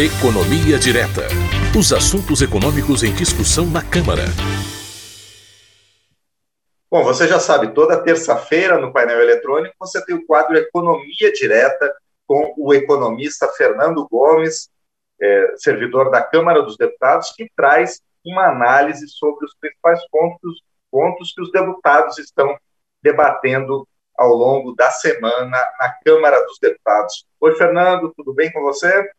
Economia Direta. Os assuntos econômicos em discussão na Câmara. Bom, você já sabe, toda terça-feira no painel eletrônico você tem o quadro Economia Direta com o economista Fernando Gomes, é, servidor da Câmara dos Deputados, que traz uma análise sobre os principais pontos, pontos que os deputados estão debatendo ao longo da semana na Câmara dos Deputados. Oi, Fernando, tudo bem com você?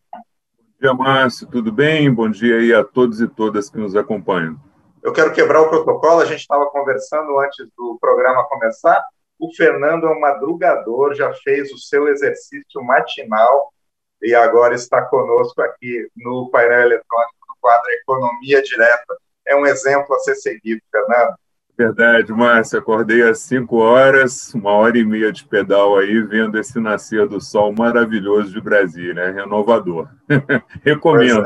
Dia, Márcio. Tudo bem? Bom dia aí a todos e todas que nos acompanham. Eu quero quebrar o protocolo. A gente estava conversando antes do programa começar. O Fernando é um madrugador, já fez o seu exercício matinal e agora está conosco aqui no painel eletrônico do quadro Economia Direta. É um exemplo a ser seguido, Fernando. Verdade, Márcio. Acordei às 5 horas, uma hora e meia de pedal aí, vendo esse nascer do sol maravilhoso de Brasília, né? renovador. Recomendo.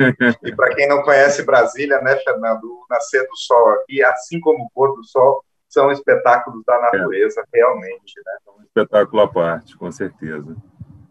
É, é. E para quem não conhece Brasília, né, Fernando, o nascer do sol aqui, assim como o pôr do sol, são espetáculos da natureza, é. realmente. Né? Um espetáculo à parte, com certeza.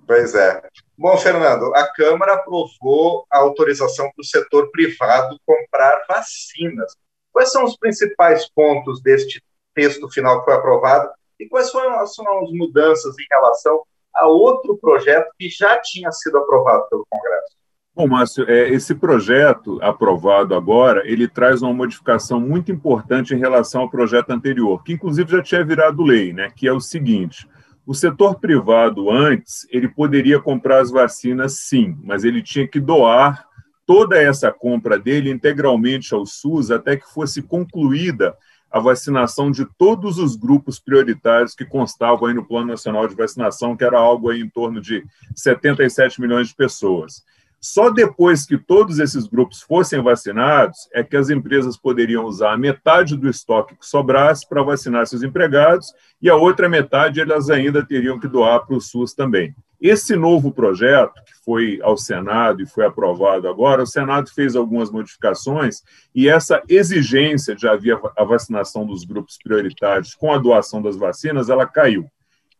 Pois é. Bom, Fernando, a Câmara aprovou a autorização para o setor privado comprar vacinas Quais são os principais pontos deste texto final que foi aprovado e quais foram as, as mudanças em relação a outro projeto que já tinha sido aprovado pelo Congresso? Bom, Márcio, é, esse projeto aprovado agora, ele traz uma modificação muito importante em relação ao projeto anterior, que inclusive já tinha virado lei, né? Que é o seguinte: o setor privado antes ele poderia comprar as vacinas, sim, mas ele tinha que doar toda essa compra dele integralmente ao SUS até que fosse concluída a vacinação de todos os grupos prioritários que constavam aí no Plano Nacional de Vacinação, que era algo aí em torno de 77 milhões de pessoas. Só depois que todos esses grupos fossem vacinados é que as empresas poderiam usar a metade do estoque que sobrasse para vacinar seus empregados e a outra metade elas ainda teriam que doar para o SUS também. Esse novo projeto, que foi ao Senado e foi aprovado agora, o Senado fez algumas modificações e essa exigência de haver a vacinação dos grupos prioritários com a doação das vacinas, ela caiu. O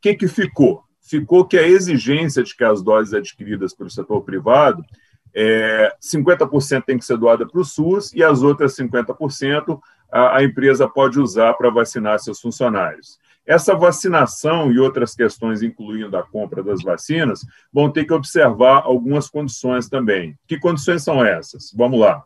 que, que ficou? Ficou que a exigência de que as doses adquiridas pelo setor privado, é, 50% tem que ser doada para o SUS e as outras 50% a, a empresa pode usar para vacinar seus funcionários. Essa vacinação e outras questões, incluindo a compra das vacinas, vão ter que observar algumas condições também. Que condições são essas? Vamos lá.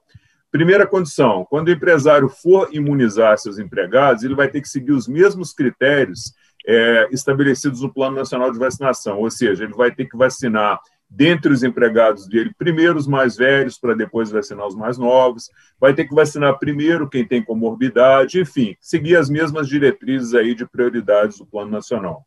Primeira condição: quando o empresário for imunizar seus empregados, ele vai ter que seguir os mesmos critérios é, estabelecidos no Plano Nacional de Vacinação, ou seja, ele vai ter que vacinar dentre os empregados dele, primeiro os mais velhos, para depois vacinar os mais novos, vai ter que vacinar primeiro quem tem comorbidade, enfim, seguir as mesmas diretrizes aí de prioridades do Plano Nacional.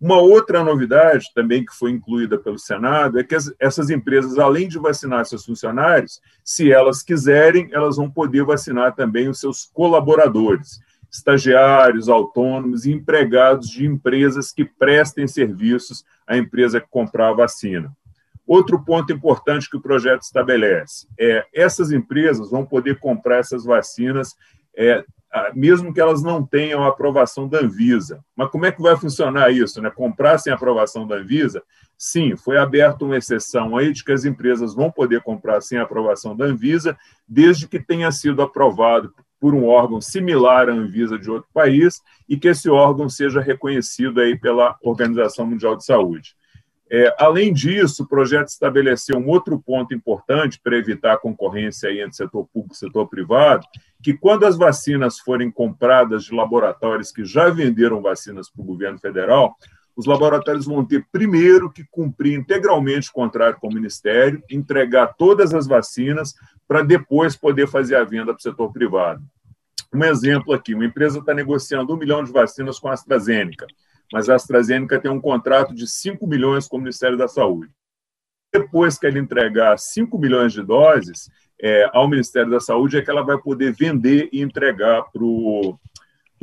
Uma outra novidade também que foi incluída pelo Senado é que essas empresas, além de vacinar seus funcionários, se elas quiserem, elas vão poder vacinar também os seus colaboradores, estagiários, autônomos e empregados de empresas que prestem serviços à empresa que comprar a vacina. Outro ponto importante que o projeto estabelece é essas empresas vão poder comprar essas vacinas, é, mesmo que elas não tenham a aprovação da Anvisa. Mas como é que vai funcionar isso? Né? Comprar sem aprovação da Anvisa? Sim, foi aberta uma exceção aí de que as empresas vão poder comprar sem aprovação da Anvisa, desde que tenha sido aprovado por um órgão similar à Anvisa de outro país e que esse órgão seja reconhecido aí pela Organização Mundial de Saúde. É, além disso, o projeto estabeleceu um outro ponto importante para evitar a concorrência entre setor público e setor privado, que quando as vacinas forem compradas de laboratórios que já venderam vacinas para o governo federal, os laboratórios vão ter primeiro que cumprir integralmente o contrato com o Ministério, entregar todas as vacinas, para depois poder fazer a venda para o setor privado. Um exemplo aqui: uma empresa está negociando um milhão de vacinas com a AstraZeneca mas a AstraZeneca tem um contrato de 5 milhões com o Ministério da Saúde. Depois que ela entregar 5 milhões de doses é, ao Ministério da Saúde, é que ela vai poder vender e entregar para o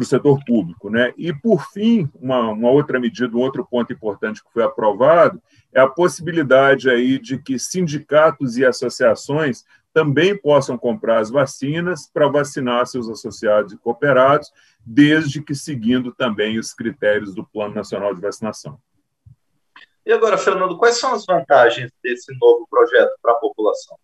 setor público. Né? E, por fim, uma, uma outra medida, um outro ponto importante que foi aprovado é a possibilidade aí de que sindicatos e associações também possam comprar as vacinas para vacinar seus associados e cooperados, desde que seguindo também os critérios do Plano Nacional de Vacinação. E agora, Fernando, quais são as vantagens desse novo projeto para a população?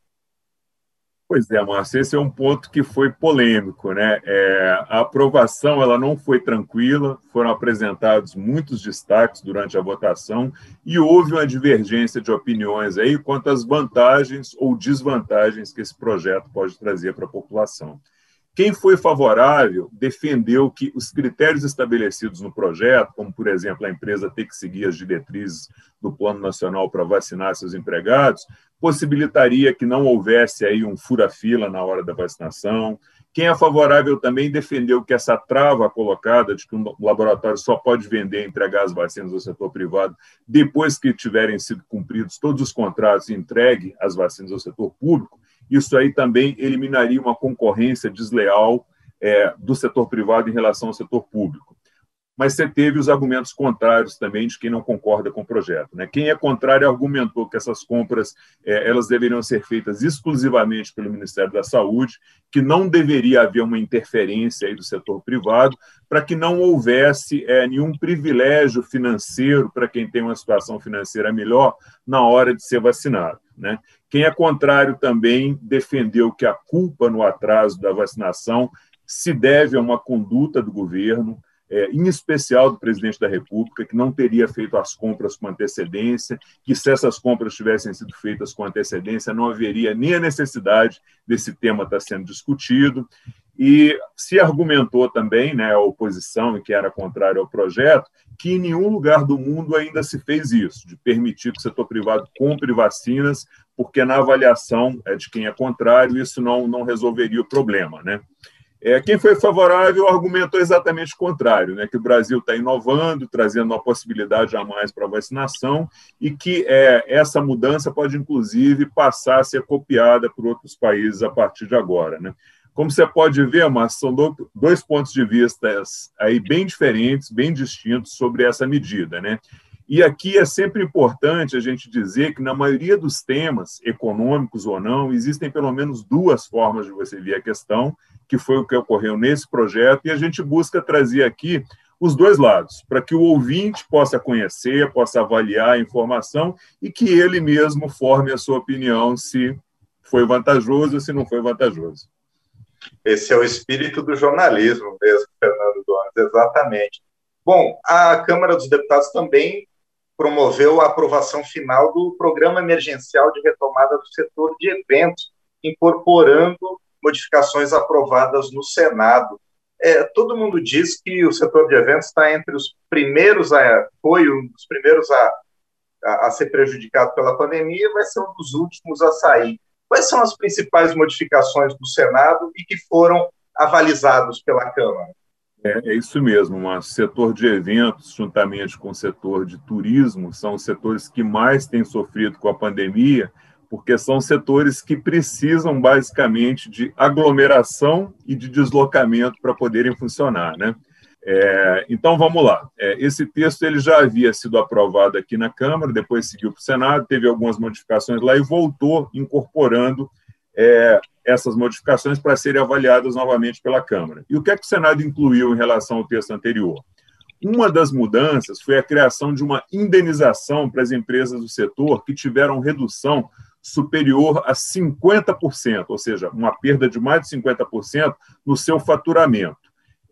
Pois é, Márcio, esse é um ponto que foi polêmico, né? É, a aprovação ela não foi tranquila, foram apresentados muitos destaques durante a votação e houve uma divergência de opiniões aí quanto às vantagens ou desvantagens que esse projeto pode trazer para a população. Quem foi favorável defendeu que os critérios estabelecidos no projeto, como, por exemplo, a empresa ter que seguir as diretrizes do Plano Nacional para vacinar seus empregados, possibilitaria que não houvesse aí um fura-fila na hora da vacinação. Quem é favorável também defendeu que essa trava colocada de que um laboratório só pode vender e entregar as vacinas ao setor privado depois que tiverem sido cumpridos todos os contratos e entregue as vacinas ao setor público, isso aí também eliminaria uma concorrência desleal é, do setor privado em relação ao setor público. Mas você teve os argumentos contrários também de quem não concorda com o projeto. Né? Quem é contrário argumentou que essas compras é, elas deveriam ser feitas exclusivamente pelo Ministério da Saúde, que não deveria haver uma interferência aí do setor privado, para que não houvesse é, nenhum privilégio financeiro para quem tem uma situação financeira melhor na hora de ser vacinado. Né? Quem é contrário também defendeu que a culpa no atraso da vacinação se deve a uma conduta do governo, é, em especial do presidente da República, que não teria feito as compras com antecedência, que se essas compras tivessem sido feitas com antecedência, não haveria nem a necessidade desse tema estar sendo discutido. E se argumentou também, né, a oposição, que era contrária ao projeto, que em nenhum lugar do mundo ainda se fez isso, de permitir que o setor privado compre vacinas, porque na avaliação é, de quem é contrário, isso não, não resolveria o problema. Né? É, quem foi favorável argumentou exatamente o contrário, né, que o Brasil está inovando, trazendo uma possibilidade a mais para a vacinação e que é, essa mudança pode, inclusive, passar a ser copiada por outros países a partir de agora. Né? Como você pode ver, mas são dois pontos de vista aí bem diferentes, bem distintos sobre essa medida, né? E aqui é sempre importante a gente dizer que, na maioria dos temas, econômicos ou não, existem pelo menos duas formas de você ver a questão, que foi o que ocorreu nesse projeto, e a gente busca trazer aqui os dois lados, para que o ouvinte possa conhecer, possa avaliar a informação e que ele mesmo forme a sua opinião se foi vantajoso ou se não foi vantajoso. Esse é o espírito do jornalismo mesmo, Fernando Donas, exatamente. Bom, a Câmara dos Deputados também promoveu a aprovação final do Programa Emergencial de Retomada do Setor de Eventos, incorporando modificações aprovadas no Senado. É, todo mundo diz que o setor de eventos está entre os primeiros a foi um dos primeiros a, a, a ser prejudicado pela pandemia, vai ser um dos últimos a sair. Quais são as principais modificações do Senado e que foram avalizados pela Câmara? É, é isso mesmo, mas setor de eventos, juntamente com o setor de turismo, são os setores que mais têm sofrido com a pandemia, porque são setores que precisam basicamente de aglomeração e de deslocamento para poderem funcionar, né? É, então vamos lá. É, esse texto ele já havia sido aprovado aqui na Câmara, depois seguiu para o Senado, teve algumas modificações lá e voltou incorporando é, essas modificações para serem avaliadas novamente pela Câmara. E o que é que o Senado incluiu em relação ao texto anterior? Uma das mudanças foi a criação de uma indenização para as empresas do setor que tiveram redução superior a 50%, ou seja, uma perda de mais de 50% no seu faturamento.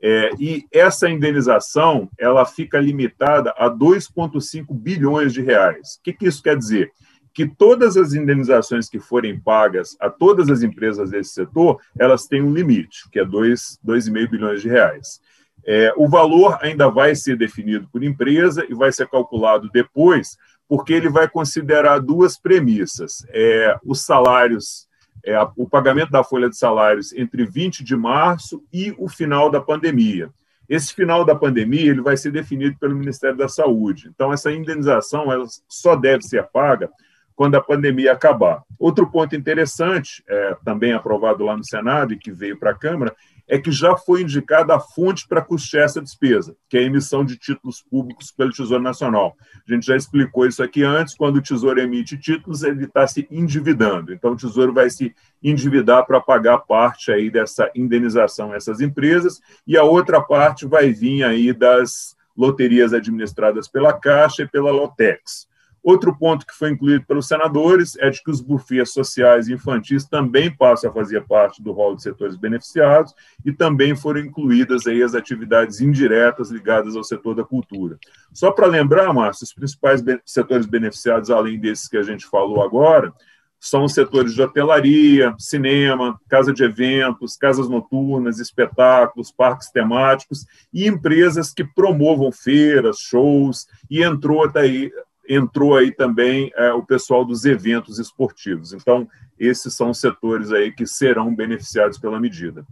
É, e essa indenização ela fica limitada a 2,5 bilhões de reais. O que, que isso quer dizer? Que todas as indenizações que forem pagas a todas as empresas desse setor, elas têm um limite, que é 2,5 bilhões de reais. É, o valor ainda vai ser definido por empresa e vai ser calculado depois, porque ele vai considerar duas premissas: é, os salários é, o pagamento da folha de salários entre 20 de março e o final da pandemia. Esse final da pandemia ele vai ser definido pelo Ministério da Saúde. Então, essa indenização ela só deve ser paga quando a pandemia acabar. Outro ponto interessante, é, também aprovado lá no Senado e que veio para a Câmara, é que já foi indicada a fonte para custear essa despesa, que é a emissão de títulos públicos pelo Tesouro Nacional. A gente já explicou isso aqui antes, quando o Tesouro emite títulos, ele está se endividando. Então, o Tesouro vai se endividar para pagar parte aí dessa indenização a essas empresas, e a outra parte vai vir aí das loterias administradas pela Caixa e pela Lotex. Outro ponto que foi incluído pelos senadores é de que os bufês sociais infantis também passam a fazer parte do rol de setores beneficiados e também foram incluídas aí as atividades indiretas ligadas ao setor da cultura. Só para lembrar, Márcio, os principais setores beneficiados, além desses que a gente falou agora, são os setores de hotelaria, cinema, casa de eventos, casas noturnas, espetáculos, parques temáticos e empresas que promovam feiras, shows, e entrou daí entrou aí também é, o pessoal dos eventos esportivos. Então, esses são os setores aí que serão beneficiados pela medida.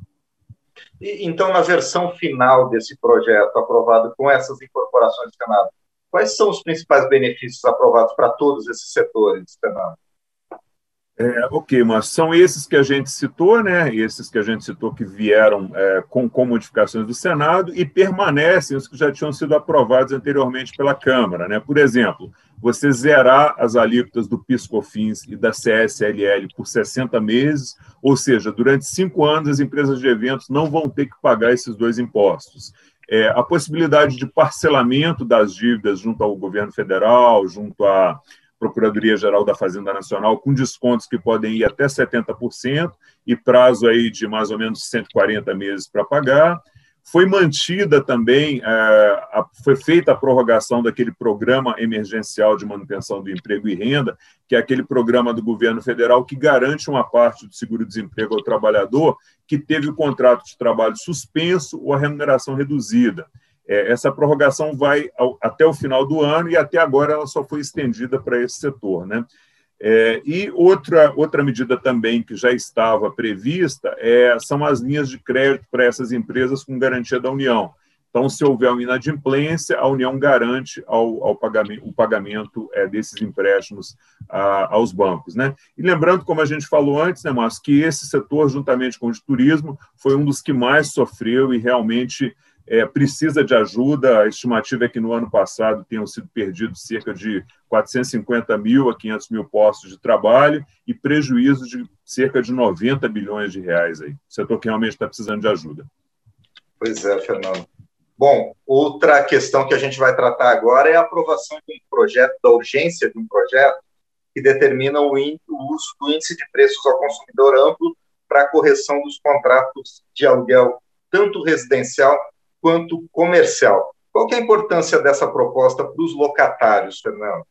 Então, na versão final desse projeto aprovado com essas incorporações, Senado, quais são os principais benefícios aprovados para todos esses setores, Senado? É, ok, mas são esses que a gente citou, né? Esses que a gente citou que vieram é, com, com modificações do Senado e permanecem os que já tinham sido aprovados anteriormente pela Câmara, né? Por exemplo, você zerar as alíquotas do PiscoFins e da CSLL por 60 meses, ou seja, durante cinco anos as empresas de eventos não vão ter que pagar esses dois impostos. É, a possibilidade de parcelamento das dívidas junto ao governo federal, junto à Procuradoria-Geral da Fazenda Nacional, com descontos que podem ir até 70% e prazo aí de mais ou menos 140 meses para pagar. Foi mantida também, é, foi feita a prorrogação daquele programa emergencial de manutenção do emprego e renda, que é aquele programa do governo federal que garante uma parte do seguro-desemprego ao trabalhador que teve o contrato de trabalho suspenso ou a remuneração reduzida. É, essa prorrogação vai ao, até o final do ano e até agora ela só foi estendida para esse setor. Né? É, e outra, outra medida também que já estava prevista é, são as linhas de crédito para essas empresas com garantia da União. Então, se houver uma inadimplência, a União garante ao, ao pagamento, o pagamento é, desses empréstimos a, aos bancos. Né? E lembrando, como a gente falou antes, né, Márcio, que esse setor, juntamente com o de turismo, foi um dos que mais sofreu e realmente é, precisa de ajuda. A estimativa é que no ano passado tenham sido perdidos cerca de 450 mil a 500 mil postos de trabalho e prejuízo de cerca de 90 bilhões de reais aí. O setor que realmente está precisando de ajuda. Pois é, Fernando. Bom, outra questão que a gente vai tratar agora é a aprovação de um projeto, da urgência de um projeto que determina o, uso do índice de preços ao consumidor amplo para a correção dos contratos de aluguel, tanto residencial quanto comercial. Qual é a importância dessa proposta para os locatários, Fernando?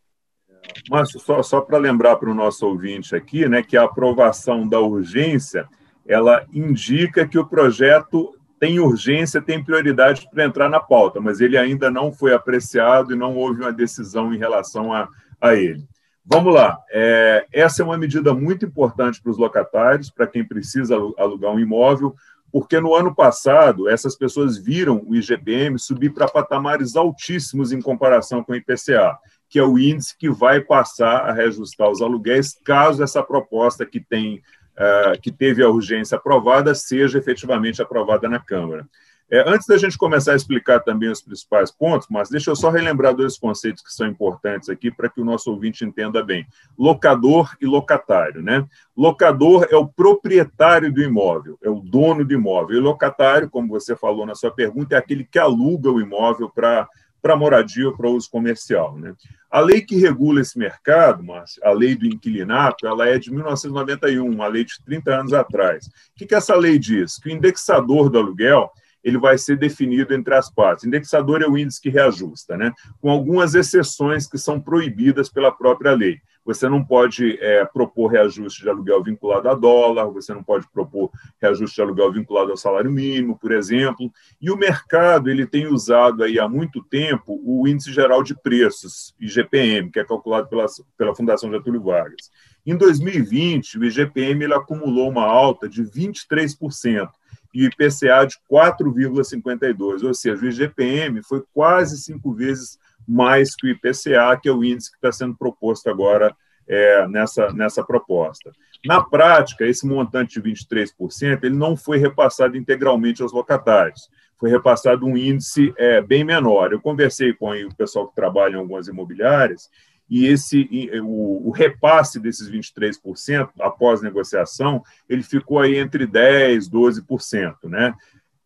Márcio, só, só para lembrar para o nosso ouvinte aqui, né, que a aprovação da urgência, ela indica que o projeto tem urgência, tem prioridade para entrar na pauta, mas ele ainda não foi apreciado e não houve uma decisão em relação a, a ele. Vamos lá. É, essa é uma medida muito importante para os locatários, para quem precisa alugar um imóvel porque no ano passado essas pessoas viram o IGPM subir para patamares altíssimos em comparação com o IPCA, que é o índice que vai passar a reajustar os aluguéis caso essa proposta que tem uh, que teve a urgência aprovada seja efetivamente aprovada na Câmara. É, antes da gente começar a explicar também os principais pontos, mas deixa eu só relembrar dois conceitos que são importantes aqui para que o nosso ouvinte entenda bem: locador e locatário. Né? Locador é o proprietário do imóvel, é o dono do imóvel. E locatário, como você falou na sua pergunta, é aquele que aluga o imóvel para para moradia ou para uso comercial. Né? A lei que regula esse mercado, Márcio, a lei do inquilinato, ela é de 1991, uma lei de 30 anos atrás. O que, que essa lei diz? Que o indexador do aluguel ele vai ser definido entre as partes. Indexador é o índice que reajusta, né? com algumas exceções que são proibidas pela própria lei. Você não pode é, propor reajuste de aluguel vinculado a dólar, você não pode propor reajuste de aluguel vinculado ao salário mínimo, por exemplo. E o mercado ele tem usado aí há muito tempo o índice geral de preços, IGPM, que é calculado pela, pela Fundação Getúlio Vargas. Em 2020, o IGPM ele acumulou uma alta de 23% e o IPCA de 4,52, ou seja, o IGPM foi quase cinco vezes mais que o IPCA, que é o índice que está sendo proposto agora é, nessa, nessa proposta. Na prática, esse montante de 23% ele não foi repassado integralmente aos locatários, foi repassado um índice é, bem menor. Eu conversei com o pessoal que trabalha em algumas imobiliárias e esse o, o, repasse desses 23% após negociação, ele ficou aí entre 10% e 12%. Né?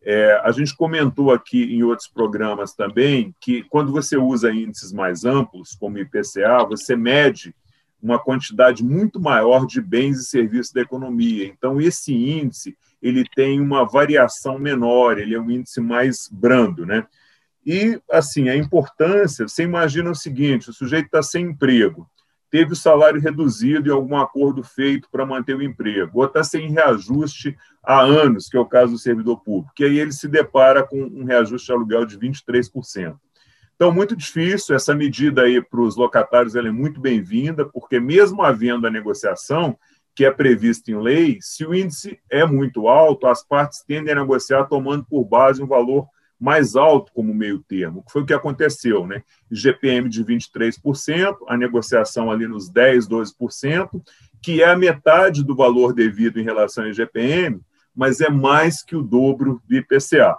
É, a gente comentou aqui em outros programas também que quando você usa índices mais amplos, como IPCA, você mede uma quantidade muito maior de bens e serviços da economia. Então, esse índice ele tem uma variação menor, ele é um índice mais brando, né? E, assim, a importância, você imagina o seguinte, o sujeito está sem emprego, teve o salário reduzido e algum acordo feito para manter o emprego, ou está sem reajuste há anos, que é o caso do servidor público, que aí ele se depara com um reajuste de aluguel de 23%. Então, muito difícil, essa medida aí para os locatários ela é muito bem-vinda, porque mesmo havendo a negociação, que é prevista em lei, se o índice é muito alto, as partes tendem a negociar tomando por base um valor mais alto como meio termo, que foi o que aconteceu, né? GPM de 23%, a negociação ali nos 10, 12%, que é a metade do valor devido em relação ao IGPM, mas é mais que o dobro do IPCA.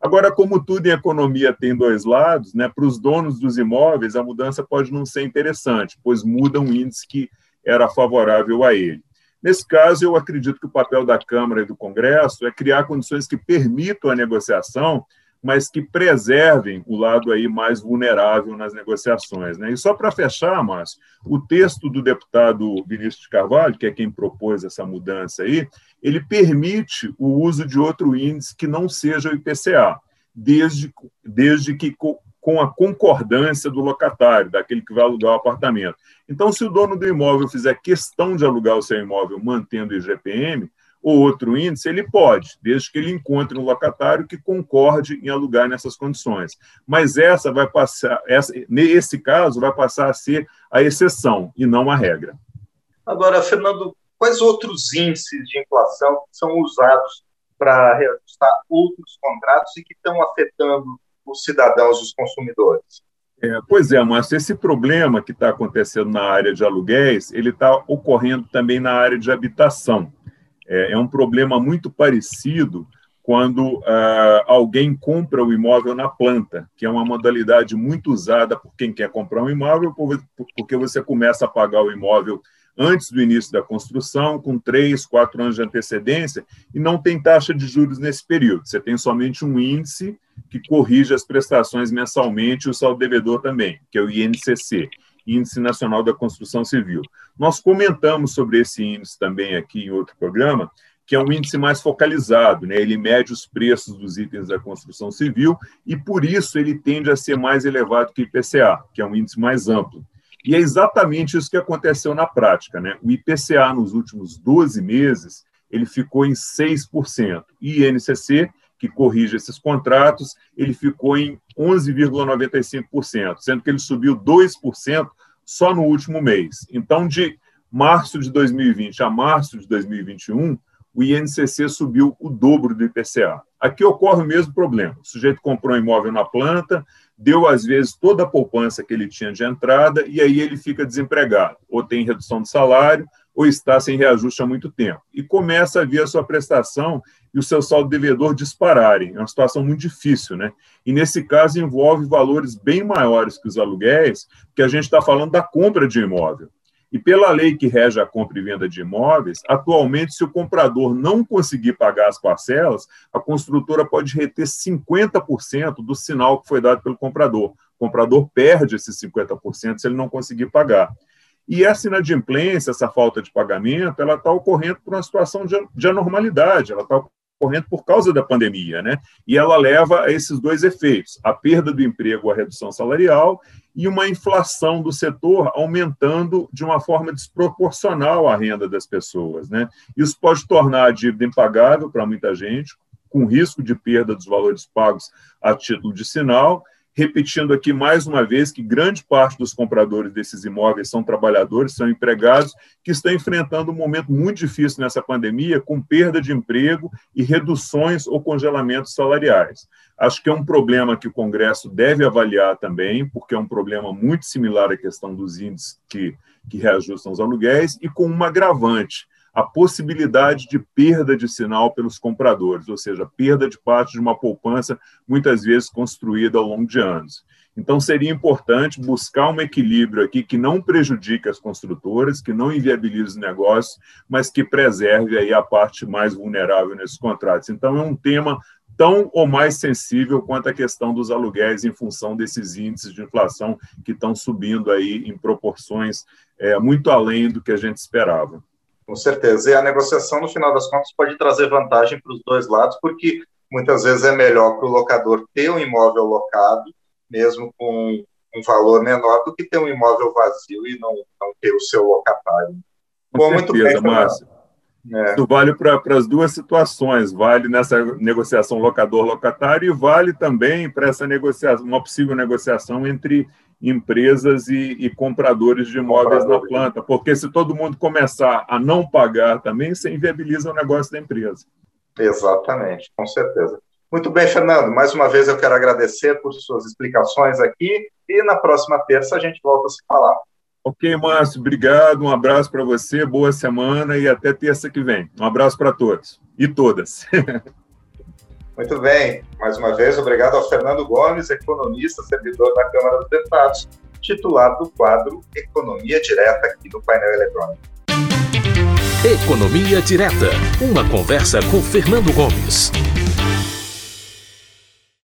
Agora, como tudo em economia tem dois lados, né, para os donos dos imóveis, a mudança pode não ser interessante, pois muda um índice que era favorável a ele. Nesse caso, eu acredito que o papel da Câmara e do Congresso é criar condições que permitam a negociação mas que preservem o lado aí mais vulnerável nas negociações. Né? E só para fechar, Márcio, o texto do deputado Vinícius de Carvalho, que é quem propôs essa mudança aí, ele permite o uso de outro índice que não seja o IPCA, desde, desde que com a concordância do locatário, daquele que vai alugar o apartamento. Então, se o dono do imóvel fizer questão de alugar o seu imóvel mantendo o IGPM, ou outro índice, ele pode, desde que ele encontre um locatário que concorde em alugar nessas condições. Mas essa vai passar, essa, nesse caso, vai passar a ser a exceção e não a regra. Agora, Fernando, quais outros índices de inflação são usados para reajustar outros contratos e que estão afetando os cidadãos, os consumidores? É, pois é, Márcio, esse problema que está acontecendo na área de aluguéis, ele está ocorrendo também na área de habitação. É, é um problema muito parecido quando ah, alguém compra o imóvel na planta, que é uma modalidade muito usada por quem quer comprar um imóvel, porque você começa a pagar o imóvel antes do início da construção, com três, quatro anos de antecedência, e não tem taxa de juros nesse período. Você tem somente um índice que corrige as prestações mensalmente e o saldo devedor também, que é o INCC. Índice Nacional da Construção Civil. Nós comentamos sobre esse índice também aqui em outro programa, que é um índice mais focalizado, né? ele mede os preços dos itens da construção civil e, por isso, ele tende a ser mais elevado que o IPCA, que é um índice mais amplo. E é exatamente isso que aconteceu na prática. Né? O IPCA, nos últimos 12 meses, ele ficou em 6%, e o INCC que corrige esses contratos, ele ficou em 11,95%, sendo que ele subiu 2% só no último mês. Então, de março de 2020 a março de 2021, o INCC subiu o dobro do IPCA. Aqui ocorre o mesmo problema. O sujeito comprou um imóvel na planta, deu, às vezes, toda a poupança que ele tinha de entrada, e aí ele fica desempregado, ou tem redução de salário, ou está sem reajuste há muito tempo. E começa a ver a sua prestação e o seu saldo devedor dispararem. É uma situação muito difícil, né? E nesse caso envolve valores bem maiores que os aluguéis, que a gente está falando da compra de imóvel. E pela lei que rege a compra e venda de imóveis, atualmente, se o comprador não conseguir pagar as parcelas, a construtora pode reter 50% do sinal que foi dado pelo comprador. O comprador perde esses 50% se ele não conseguir pagar. E essa inadimplência, essa falta de pagamento, ela está ocorrendo por uma situação de, de anormalidade, ela está ocorrendo por causa da pandemia, né? E ela leva a esses dois efeitos: a perda do emprego, a redução salarial e uma inflação do setor aumentando de uma forma desproporcional a renda das pessoas, né? Isso pode tornar a dívida impagável para muita gente, com risco de perda dos valores pagos a título de sinal repetindo aqui mais uma vez que grande parte dos compradores desses imóveis são trabalhadores, são empregados, que estão enfrentando um momento muito difícil nessa pandemia, com perda de emprego e reduções ou congelamentos salariais. Acho que é um problema que o Congresso deve avaliar também, porque é um problema muito similar à questão dos índices que, que reajustam os aluguéis, e com um agravante a possibilidade de perda de sinal pelos compradores, ou seja, perda de parte de uma poupança muitas vezes construída ao longo de anos. Então, seria importante buscar um equilíbrio aqui que não prejudique as construtoras, que não inviabilize os negócios, mas que preserve aí a parte mais vulnerável nesses contratos. Então, é um tema tão ou mais sensível quanto a questão dos aluguéis em função desses índices de inflação que estão subindo aí em proporções é, muito além do que a gente esperava. Com certeza. E a negociação, no final das contas, pode trazer vantagem para os dois lados, porque muitas vezes é melhor para o locador ter um imóvel locado, mesmo com um valor menor, do que ter um imóvel vazio e não, não ter o seu locatário. Com Bom, certeza, muito bem, Márcio. É. Isso vale para as duas situações, vale nessa negociação locador-locatário e vale também para essa negociação, uma possível negociação entre empresas e, e compradores de imóveis na planta, porque se todo mundo começar a não pagar também, você inviabiliza o negócio da empresa. Exatamente, com certeza. Muito bem, Fernando. Mais uma vez eu quero agradecer por suas explicações aqui e na próxima terça a gente volta a se falar. Ok, Márcio, obrigado. Um abraço para você, boa semana e até terça que vem. Um abraço para todos e todas. Muito bem. Mais uma vez, obrigado ao Fernando Gomes, economista, servidor da Câmara dos Deputados, titular do quadro Economia Direta aqui do painel eletrônico. Economia Direta. Uma conversa com Fernando Gomes.